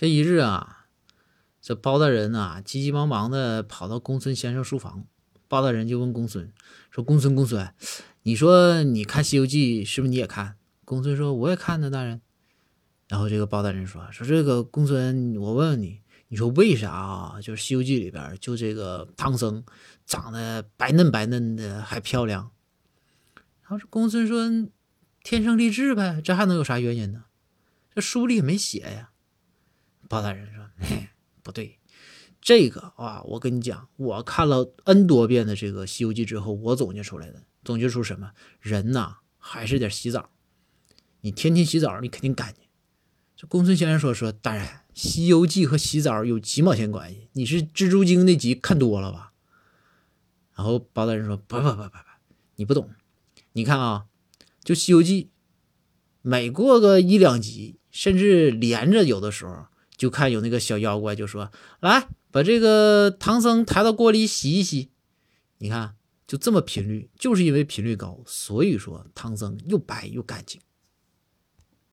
这一日啊，这包大人呐，急急忙忙的跑到公孙先生书房。包大人就问公孙说：“公孙，公孙，你说你看《西游记》是不是你也看？”公孙说：“我也看呢，大人。”然后这个包大人说：“说这个公孙，我问问你，你说为啥啊？就是《西游记》里边就这个唐僧长得白嫩白嫩的，还漂亮。”然后这公孙说：“天生丽质呗，这还能有啥原因呢？这书里也没写呀。”包大人说：“不对。”这个啊，我跟你讲，我看了 n 多遍的这个《西游记》之后，我总结出来的，总结出什么？人呐，还是得洗澡。你天天洗澡，你肯定干净。这公孙先生说说，大人，《西游记》和洗澡有几毛钱关系？你是蜘蛛精那集看多了吧？然后包大人说，不不不不不，你不懂。你看啊，就《西游记》，每过个一两集，甚至连着，有的时候就看有那个小妖怪就说来。把这个唐僧抬到锅里洗一洗，你看就这么频率，就是因为频率高，所以说唐僧又白又干净。